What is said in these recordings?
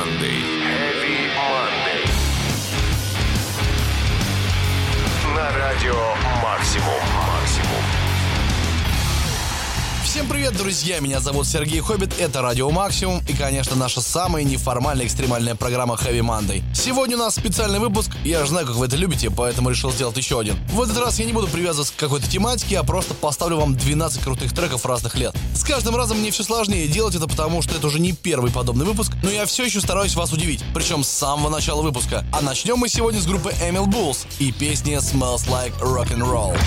Monday. Всем привет, друзья! Меня зовут Сергей Хоббит, это Радио Максимум и, конечно, наша самая неформальная экстремальная программа Heavy Monday. Сегодня у нас специальный выпуск, я же знаю, как вы это любите, поэтому решил сделать еще один. В этот раз я не буду привязываться к какой-то тематике, а просто поставлю вам 12 крутых треков разных лет. С каждым разом мне все сложнее делать это, потому что это уже не первый подобный выпуск, но я все еще стараюсь вас удивить, причем с самого начала выпуска. А начнем мы сегодня с группы Emil Bulls и песни Smells Like Rock and Roll.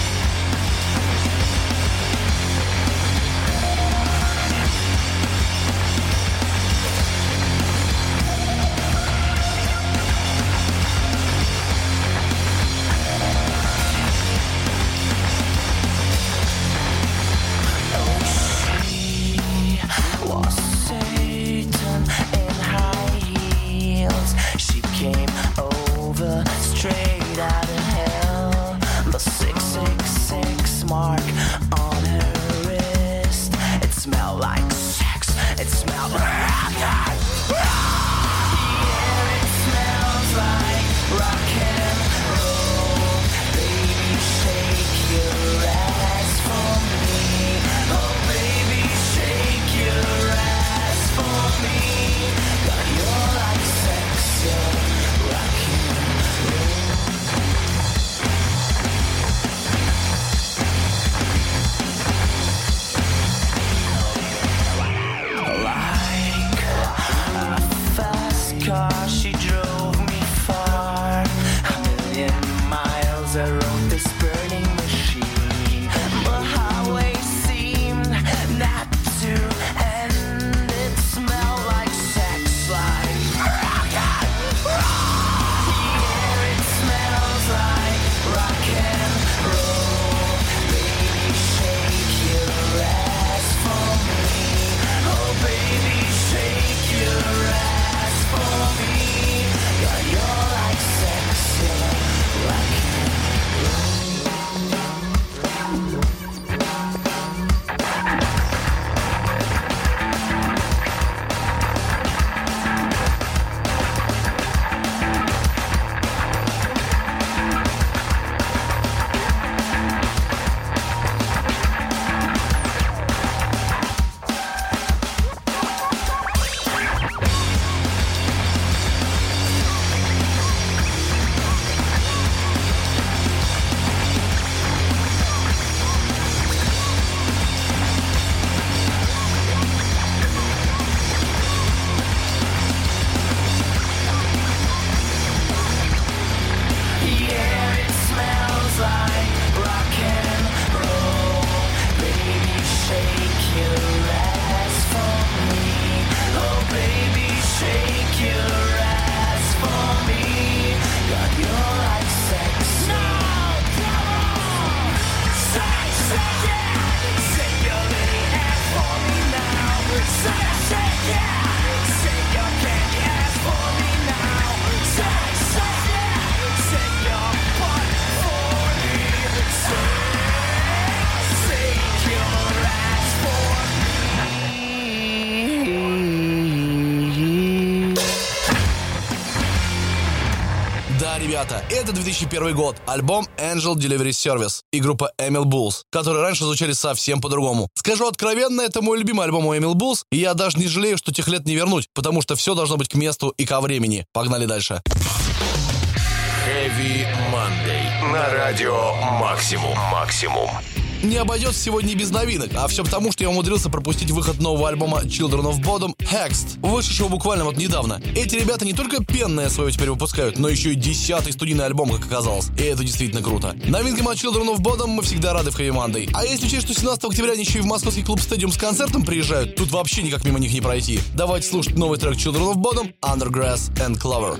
Это 2001 год, альбом Angel Delivery Service и группа Emil Bulls, которые раньше звучали совсем по-другому. Скажу откровенно, это мой любимый альбом у Emil Bulls, и я даже не жалею, что тех лет не вернуть, потому что все должно быть к месту и ко времени. Погнали дальше. Heavy Monday. На радио «Максимум». «Максимум». Не обойдется сегодня без новинок, а все потому, что я умудрился пропустить выход нового альбома Children of Bodom Hexed, вышедшего буквально вот недавно. Эти ребята не только пенное свое теперь выпускают, но еще и десятый студийный альбом, как оказалось. И это действительно круто. Новинкам от Children of Bodom мы всегда рады в Heavy Monday. А если учесть, что 17 октября они еще и в московский клуб Стадиум с концертом приезжают, тут вообще никак мимо них не пройти. Давайте слушать новый трек Children of Bodom Undergrass and Clover.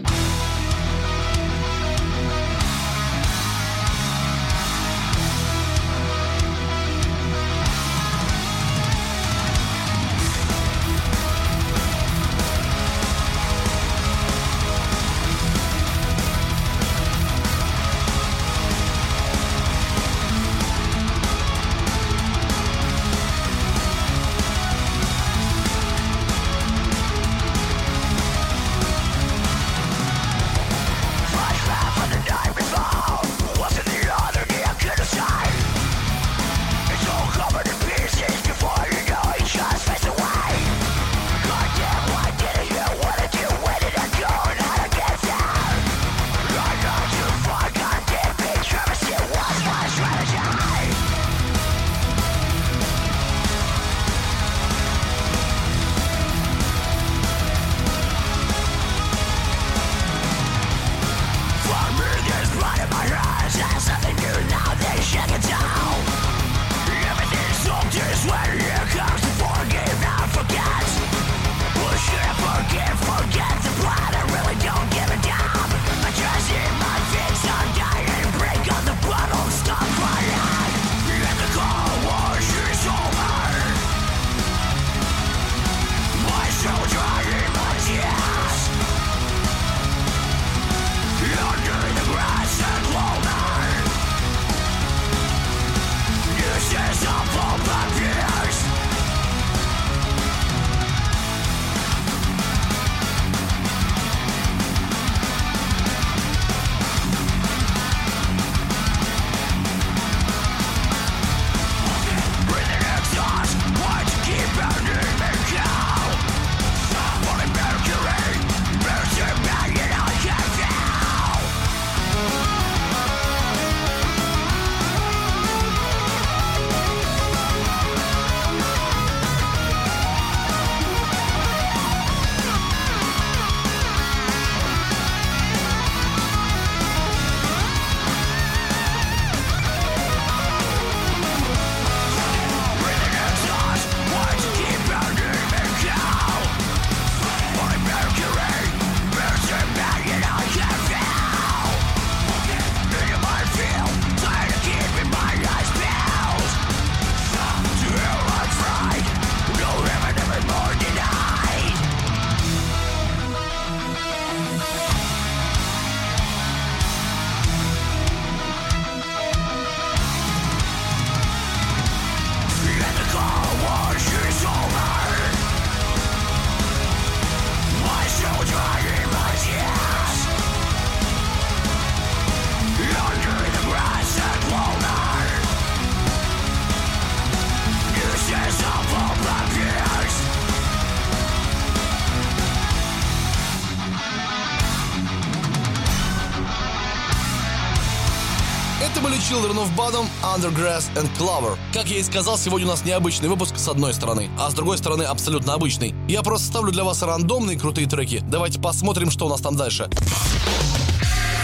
Bottom, Undergrass and Clover. Как я и сказал, сегодня у нас необычный выпуск с одной стороны, а с другой стороны абсолютно обычный. Я просто ставлю для вас рандомные крутые треки. Давайте посмотрим, что у нас там дальше.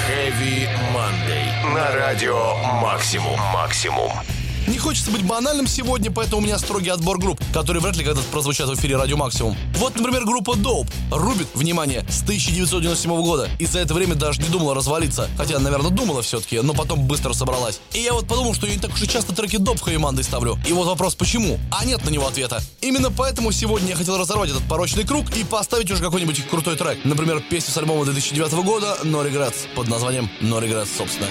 Heavy Monday. На радио Максимум. Максимум. Не хочется быть банальным сегодня, поэтому у меня строгий отбор групп, которые вряд ли когда-то прозвучат в эфире Радио Максимум. Вот, например, группа Dope. Рубит, внимание, с 1997 года. И за это время даже не думала развалиться. Хотя, наверное, думала все-таки, но потом быстро собралась. И я вот подумал, что я не так уж и часто треки Dope Хэви ставлю. И вот вопрос, почему? А нет на него ответа. Именно поэтому сегодня я хотел разорвать этот порочный круг и поставить уже какой-нибудь крутой трек. Например, песню с альбома 2009 года No Regrets под названием No Regrets, собственно.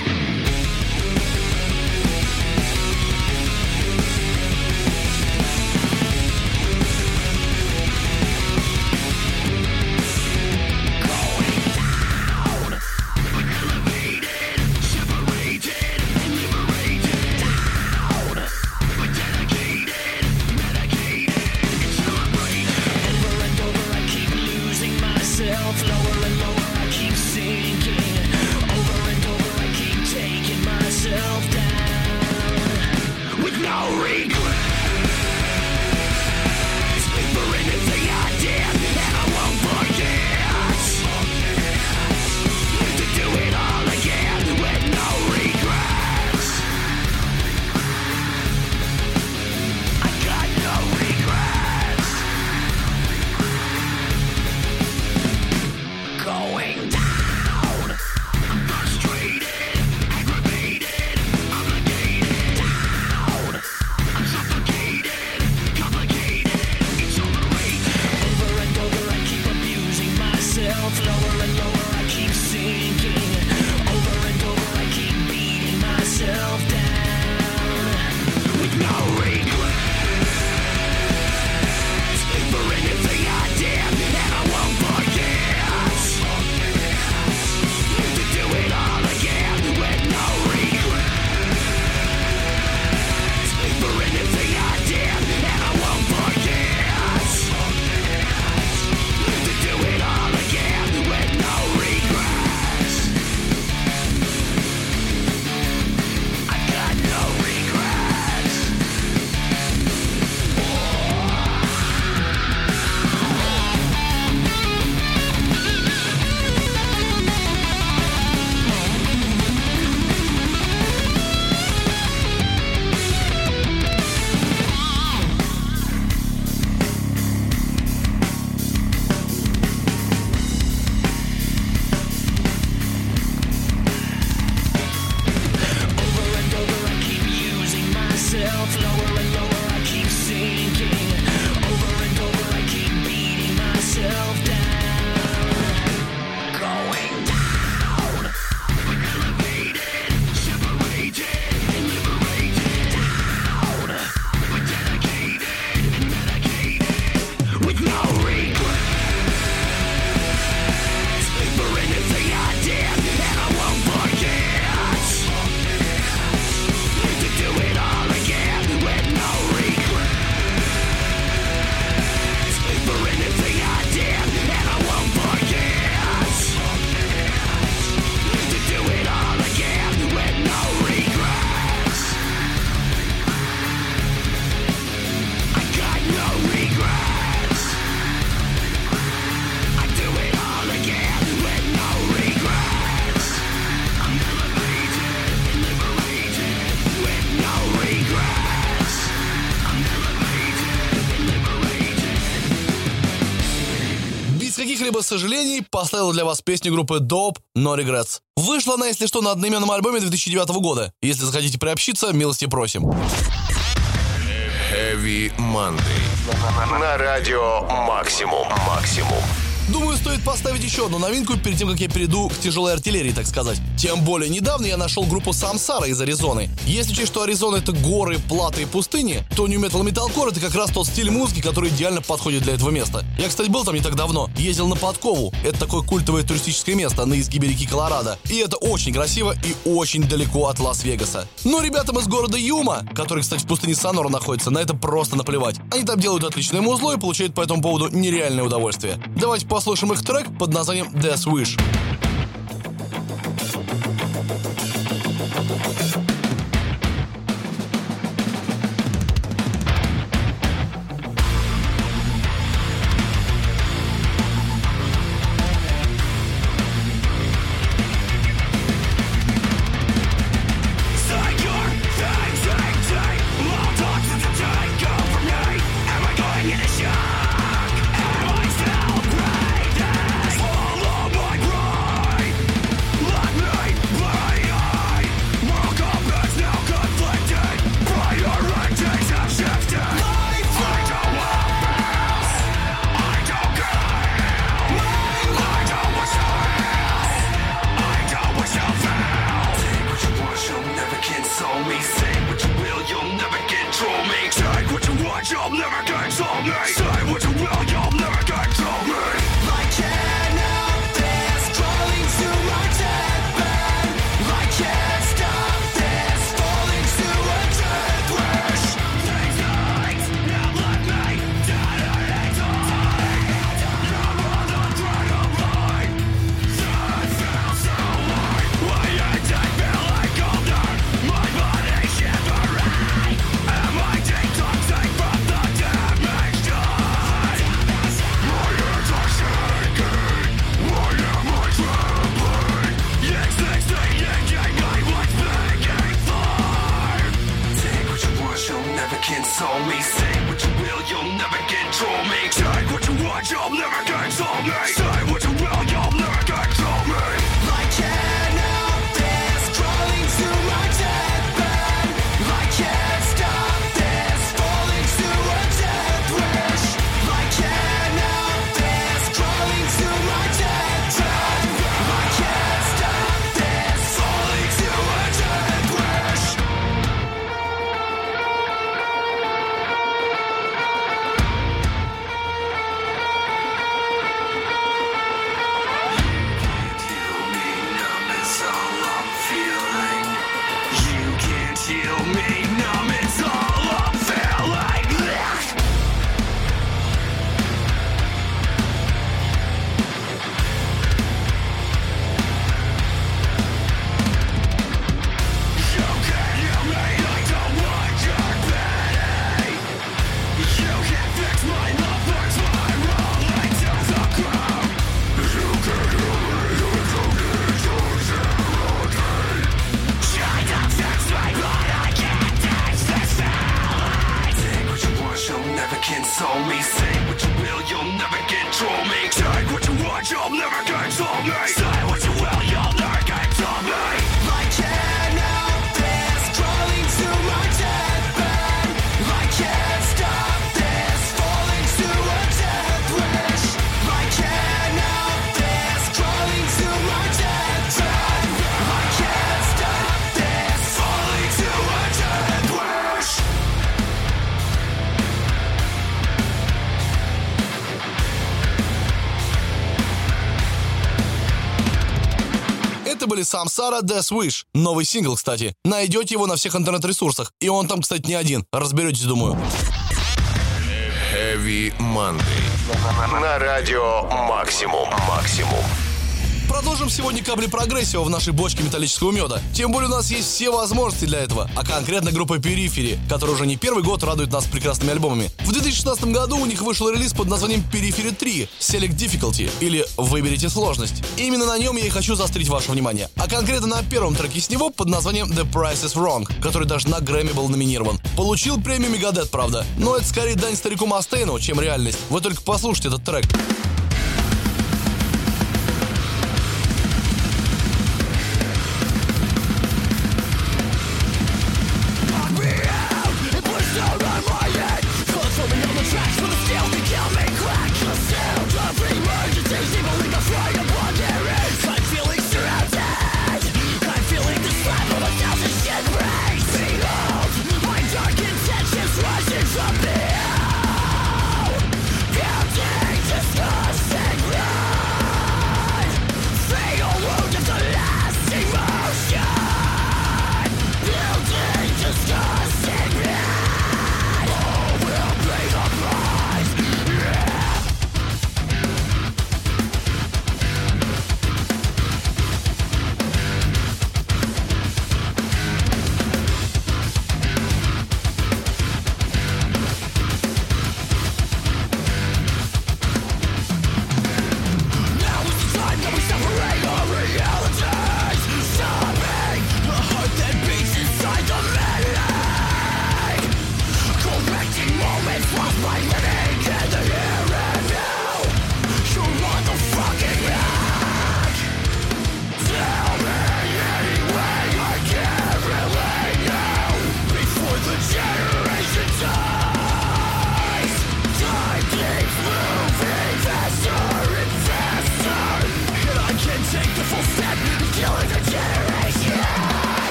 Сожалений поставил для вас песню группы Dope No Regrets. Вышла она, если что, на одноименном альбоме 2009 года. Если захотите приобщиться, милости просим. Heavy Monday. На радио Максимум. Максимум. Думаю, стоит поставить еще одну новинку перед тем, как я перейду к тяжелой артиллерии, так сказать. Тем более, недавно я нашел группу Самсара из Аризоны. Если учесть, что Аризона это горы, платы и пустыни, то New Metal Metalcore это как раз тот стиль музыки, который идеально подходит для этого места. Я, кстати, был там не так давно. Ездил на Подкову. Это такое культовое туристическое место на изгибе реки Колорадо. И это очень красиво и очень далеко от Лас-Вегаса. Но ребятам из города Юма, который, кстати, в пустыне Санора находится, на это просто наплевать. Они там делают отличное музло и получают по этому поводу нереальное удовольствие. Давайте послушаем их трек под названием Death Wish. Были Самсара Death Wish. Новый сингл, кстати. Найдете его на всех интернет-ресурсах. И он там, кстати, не один. Разберетесь, думаю. Heavy Monday. На радио Максимум. Максимум. Продолжим сегодня капли прогрессива в нашей бочке металлического меда. Тем более у нас есть все возможности для этого, а конкретно группа Перифери, которая уже не первый год радует нас прекрасными альбомами. В 2016 году у них вышел релиз под названием Перифери 3 Select Difficulty или Выберите сложность. Именно на нем я и хочу заострить ваше внимание. А конкретно на первом треке с него под названием The Price is Wrong, который даже на Грэмми был номинирован. Получил премию Мегадет, правда, но это скорее дань старику Мастейну, чем реальность. Вы только послушайте этот трек.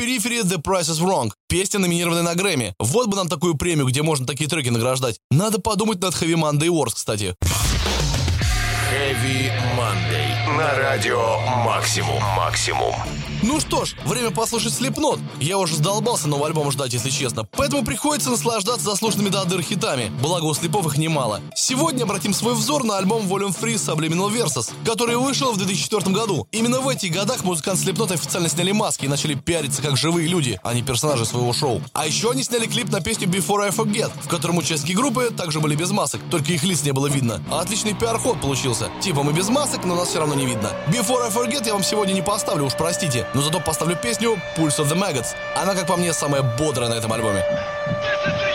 Periphery The Price is Wrong. Песня, номинированная на Грэмми. Вот бы нам такую премию, где можно такие треки награждать. Надо подумать над Heavy Monday Wars, кстати. Heavy Monday. На радио Максимум. Максимум. Ну что ж, время послушать Slipknot. Я уже задолбался новый альбом ждать, если честно. Поэтому приходится наслаждаться заслуженными до дыр хитами. Благо у слепов их немало. Сегодня обратим свой взор на альбом Volume 3 Subliminal Versus, который вышел в 2004 году. Именно в этих годах музыканты Slipknot официально сняли маски и начали пиариться как живые люди, а не персонажи своего шоу. А еще они сняли клип на песню Before I Forget, в котором участники группы также были без масок, только их лиц не было видно. А отличный пиар-ход получился. Типа мы без масок, но нас все равно не видно. Before I Forget я вам сегодня не поставлю, уж простите но зато поставлю песню Pulse of the Maggots. Она, как по мне, самая бодрая на этом альбоме. This is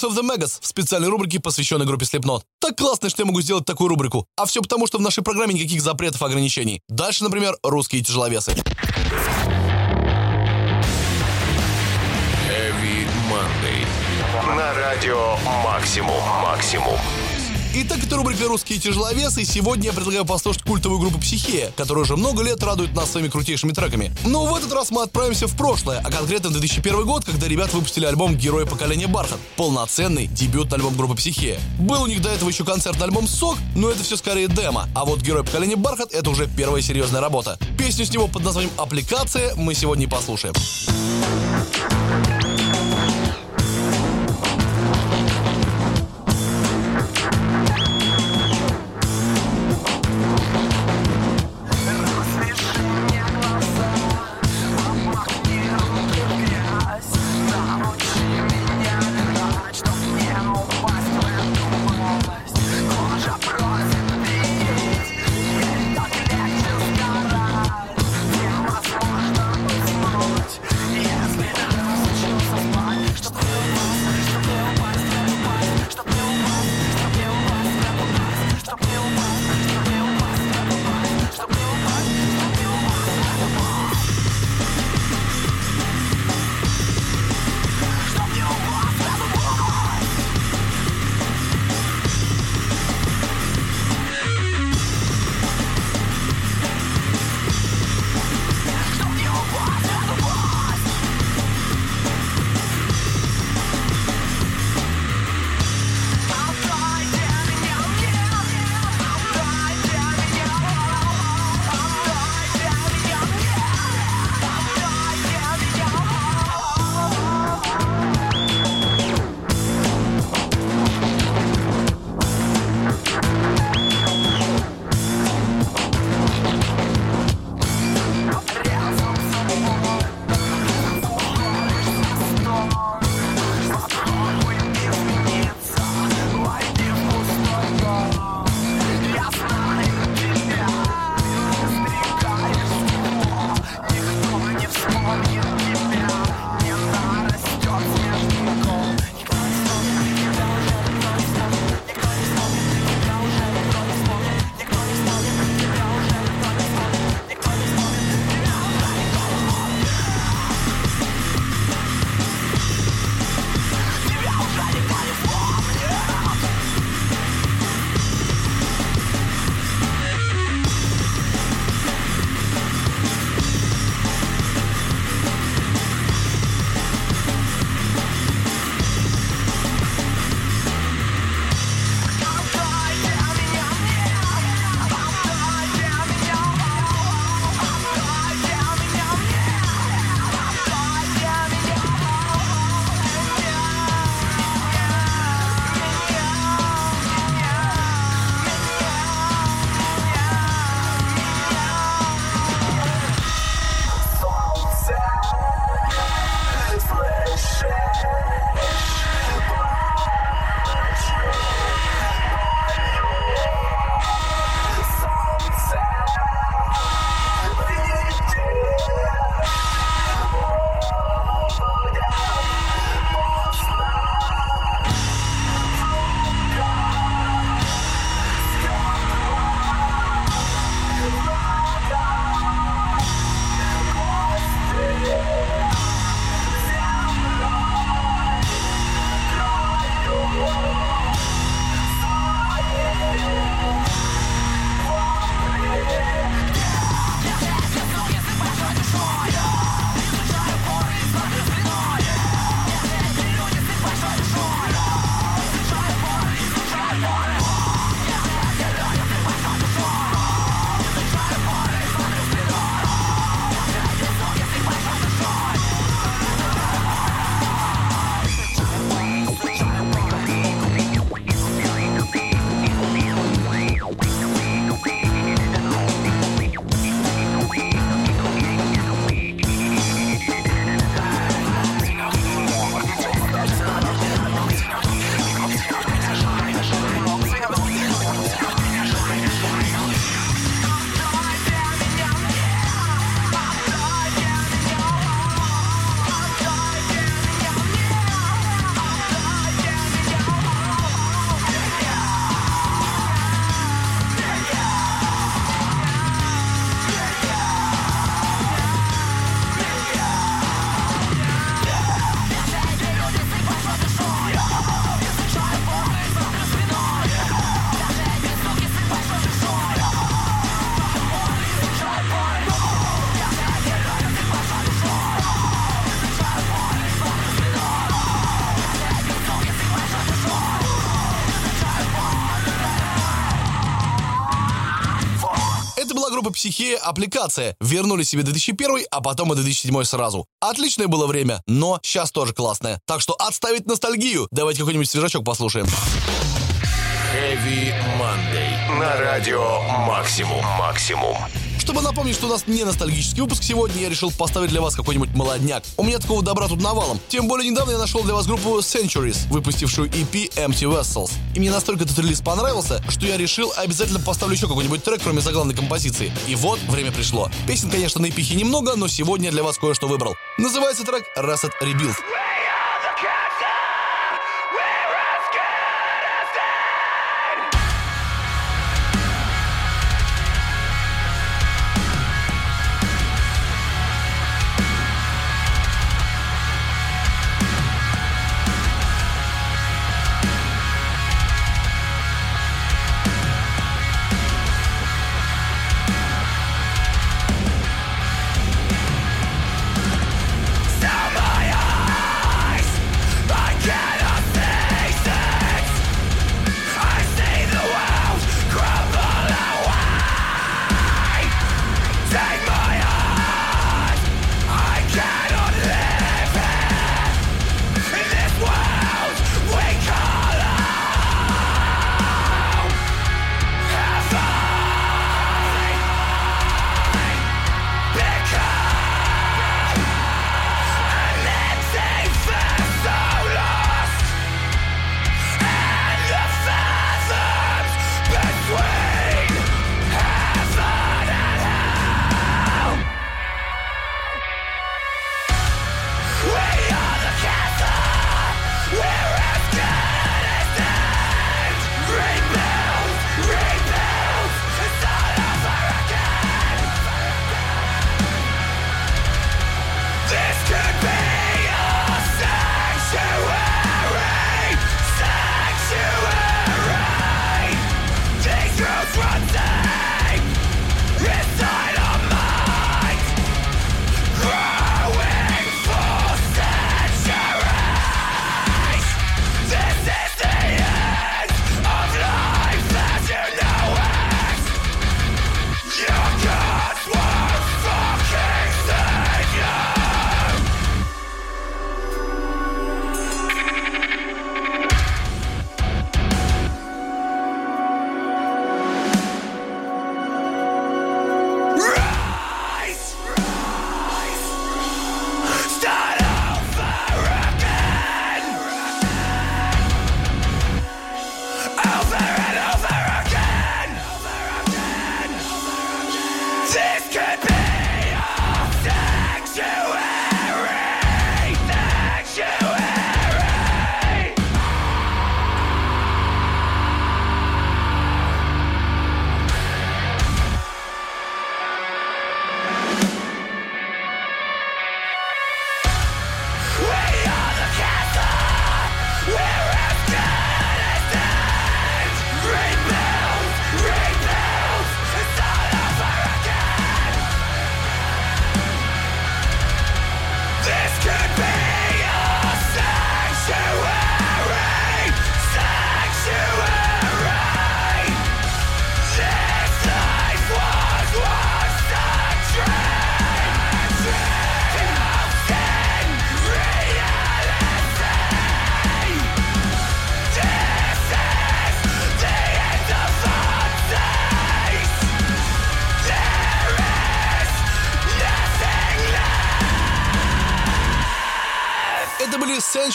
Pulse of the Megas в специальной рубрике, посвященной группе Slipknot. Так классно, что я могу сделать такую рубрику. А все потому, что в нашей программе никаких запретов и ограничений. Дальше, например, русские тяжеловесы. Heavy Monday. На радио Максимум. Максимум. Итак, это рубрика «Русские тяжеловесы», и сегодня я предлагаю послушать культовую группу «Психея», которая уже много лет радует нас своими крутейшими треками. Но в этот раз мы отправимся в прошлое, а конкретно в 2001 год, когда ребята выпустили альбом «Герои поколения Бархат», полноценный дебютный альбом группы «Психея». Был у них до этого еще концертный альбом «Сок», но это все скорее демо, а вот «Герой поколения Бархат» — это уже первая серьезная работа. Песню с него под названием «Аппликация» мы сегодня послушаем. Психея Аппликация. Вернули себе 2001, а потом и 2007 сразу. Отличное было время, но сейчас тоже классное. Так что отставить ностальгию. Давайте какой-нибудь свежачок послушаем. Heavy Monday. На радио Максимум. Максимум. Чтобы напомнить, что у нас не ностальгический выпуск сегодня, я решил поставить для вас какой-нибудь молодняк. У меня такого добра тут навалом. Тем более недавно я нашел для вас группу Centuries, выпустившую EP Empty Vessels. И мне настолько этот релиз понравился, что я решил обязательно поставлю еще какой-нибудь трек, кроме заглавной композиции. И вот время пришло. Песен, конечно, на EP немного, но сегодня я для вас кое-что выбрал. Называется трек Reset Rebuild.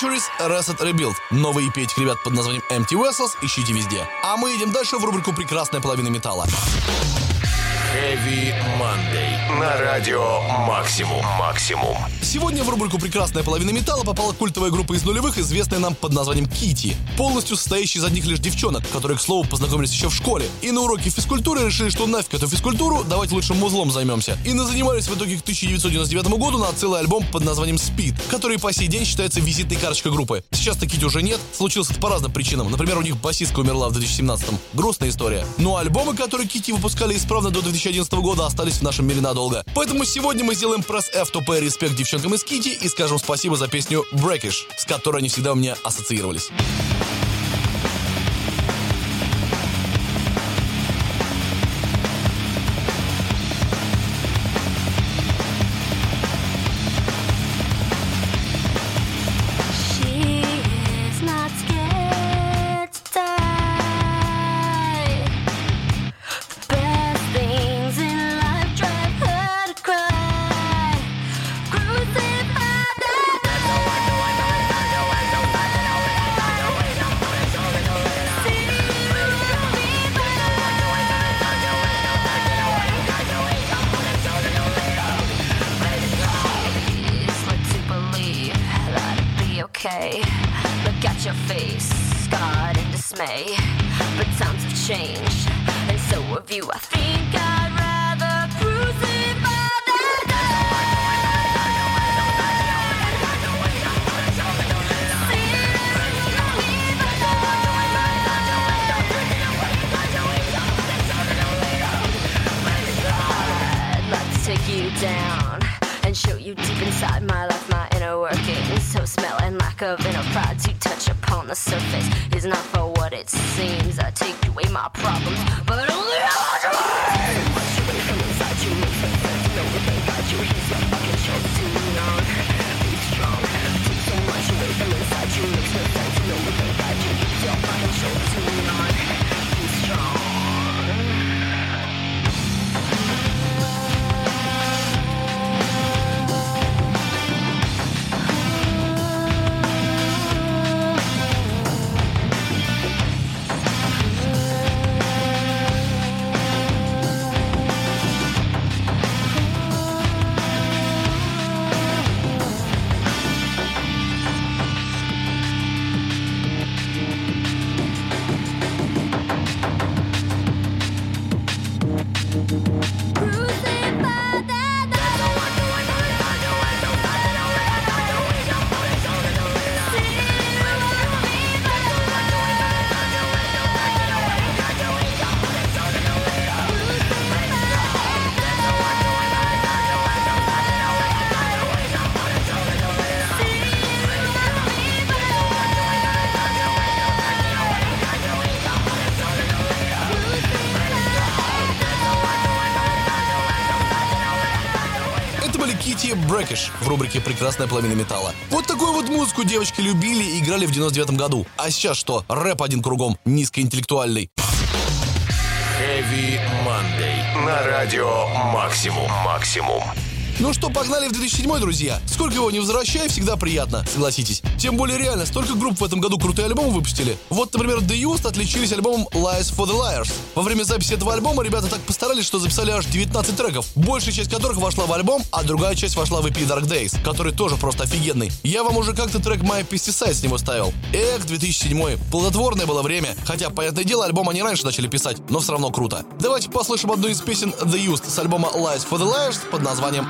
Centuries Reset Rebuild. EP этих ребят под названием Empty Vessels ищите везде. А мы идем дальше в рубрику «Прекрасная половина металла». Heavy Monday. На радио Максимум. Максимум. Сегодня в рубрику «Прекрасная половина металла» попала культовая группа из нулевых, известная нам под названием Кити, полностью состоящая из одних лишь девчонок, которые, к слову, познакомились еще в школе. И на уроке физкультуры решили, что нафиг эту физкультуру, давайте лучше музлом займемся. И назанимались в итоге к 1999 году на целый альбом под названием Speed, который по сей день считается визитной карточкой группы. Сейчас-то Кити уже нет, случилось это по разным причинам. Например, у них басистка умерла в 2017-м. Грустная история. Но альбомы, которые Кити выпускали исправно до 2011 года, остались в нашем мире надолго. Поэтому сегодня мы сделаем пресс F to P респект девчонкам из Кити и скажем спасибо за песню Breakish, с которой они всегда у меня ассоциировались. Not for what it seems. I take away my problems, Кити Брэкиш в рубрике «Прекрасная половина металла». Вот такую вот музыку девочки любили и играли в 99 году. А сейчас что? Рэп один кругом, низкоинтеллектуальный. Heavy Monday. На радио Максимум. Максимум. Ну что, погнали в 2007, друзья. Сколько его не возвращай, всегда приятно, согласитесь. Тем более реально, столько групп в этом году крутые альбомы выпустили. Вот, например, The Used отличились альбомом Lies for the Liars. Во время записи этого альбома ребята так постарались, что записали аж 19 треков, большая часть которых вошла в альбом, а другая часть вошла в EP Dark Days, который тоже просто офигенный. Я вам уже как-то трек My Pesticide с него ставил. Эх, 2007 плодотворное было время, хотя, понятное дело, альбом они раньше начали писать, но все равно круто. Давайте послушаем одну из песен The Used с альбома Lies for the Liars под названием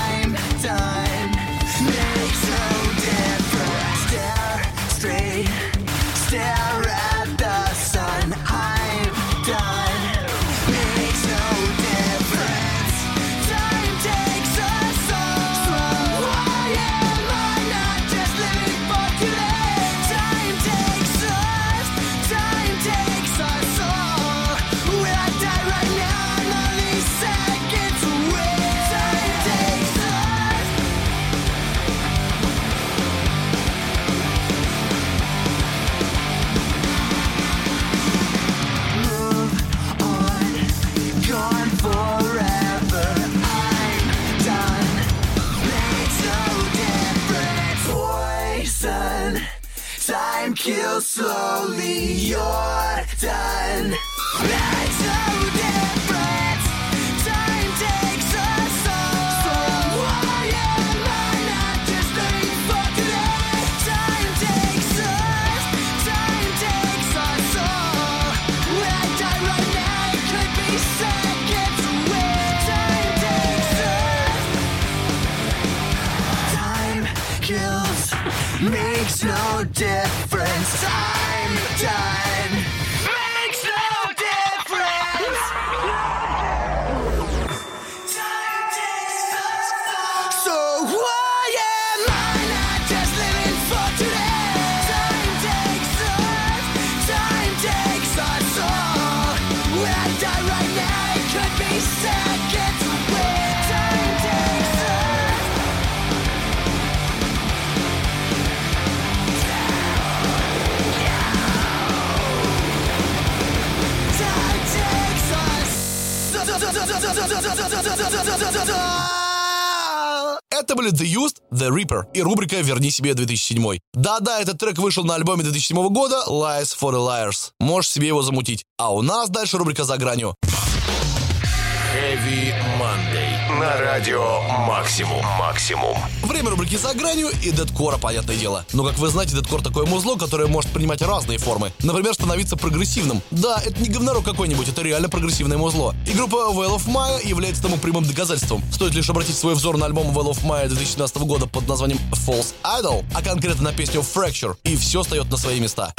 себе 2007». Да-да, этот трек вышел на альбоме 2007 года Lies for the Liars. Можешь себе его замутить. А у нас дальше рубрика «За гранью». Heavy Monday. На радио Максимум. Максимум. Время рубрики «За гранью» и дедкора, понятное дело. Но, как вы знаете, дедкор такое музло, которое может принимать разные формы. Например, становиться прогрессивным. Да, это не говнорок какой-нибудь, это реально прогрессивное музло. И группа Well of Maya является тому прямым доказательством. Стоит лишь обратить свой взор на альбом Well of Maya 2017 года под названием False Idol, а конкретно на песню Fracture, и все встает на свои места.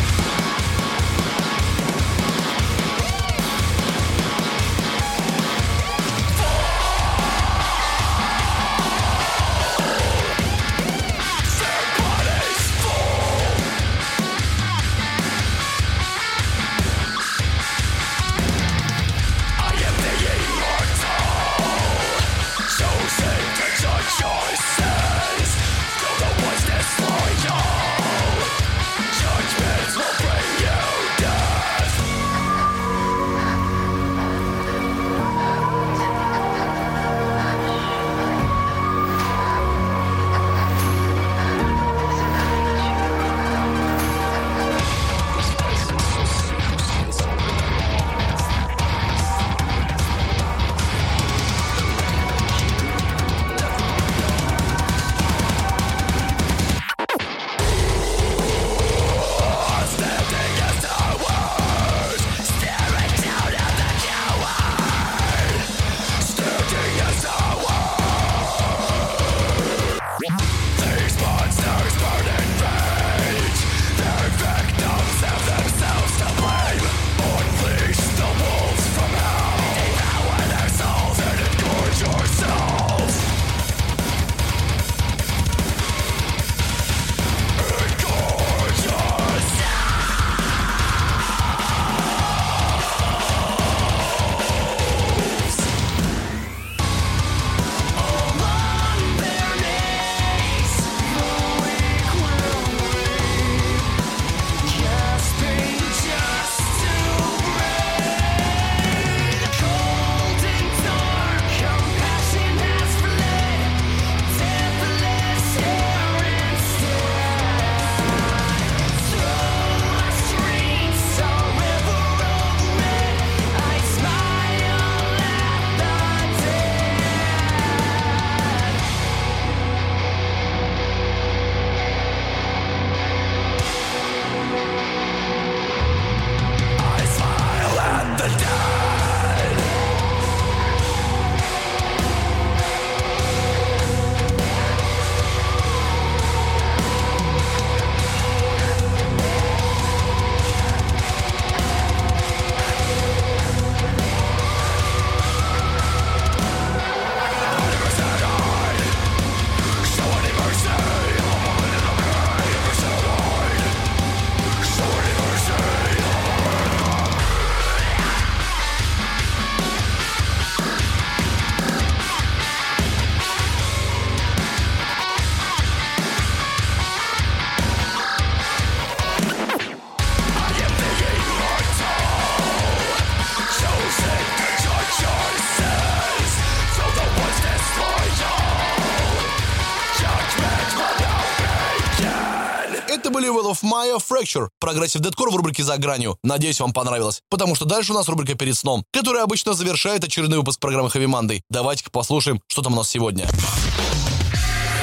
Maya Fracture, progressive deathcore в рубрике «За гранью». Надеюсь, вам понравилось. Потому что дальше у нас рубрика «Перед сном», которая обычно завершает очередной выпуск программы Heavy Monday. Давайте-ка послушаем, что там у нас сегодня.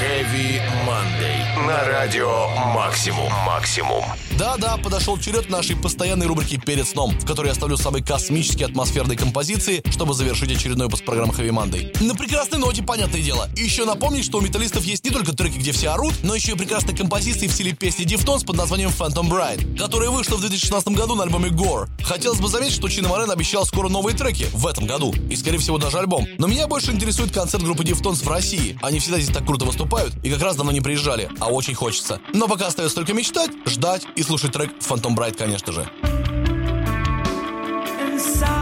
Heavy Monday. На радио Максимум. Максимум. Да-да, подошел черед нашей постоянной рубрики «Перед сном», в которой я ставлю самые космические атмосферные композиции, чтобы завершить очередной выпуск программы Heavy Monday. На прекрасной ноте, понятное дело. И еще напомнить, что у металлистов есть не только треки, где все орут, но еще и прекрасные композиции в стиле песни Deftones под названием Phantom Bride, которая вышла в 2016 году на альбоме Gore. Хотелось бы заметить, что Чино Морено обещал скоро новые треки в этом году, и скорее всего даже альбом. Но меня больше интересует концерт группы Deftones в России. Они всегда здесь так круто выступают, и как раз давно не приезжали, а очень хочется. Но пока остается только мечтать, ждать и слушать трек Phantom Bride, конечно же. Inside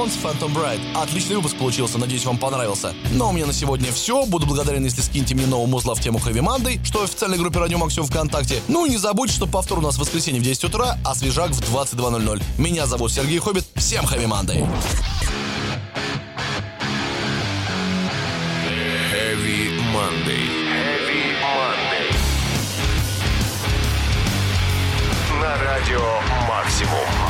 Stones Phantom Bright. Отличный выпуск получился, надеюсь, вам понравился. Ну а у меня на сегодня все. Буду благодарен, если скиньте мне нового музла в тему Heavy Monday, что в официальной группе Радио Максимум ВКонтакте. Ну и не забудьте, что повтор у нас в воскресенье в 10 утра, а свежак в 22.00. Меня зовут Сергей Хоббит. Всем Heavy Monday. Heavy Monday. Heavy Monday. На радио Максимум.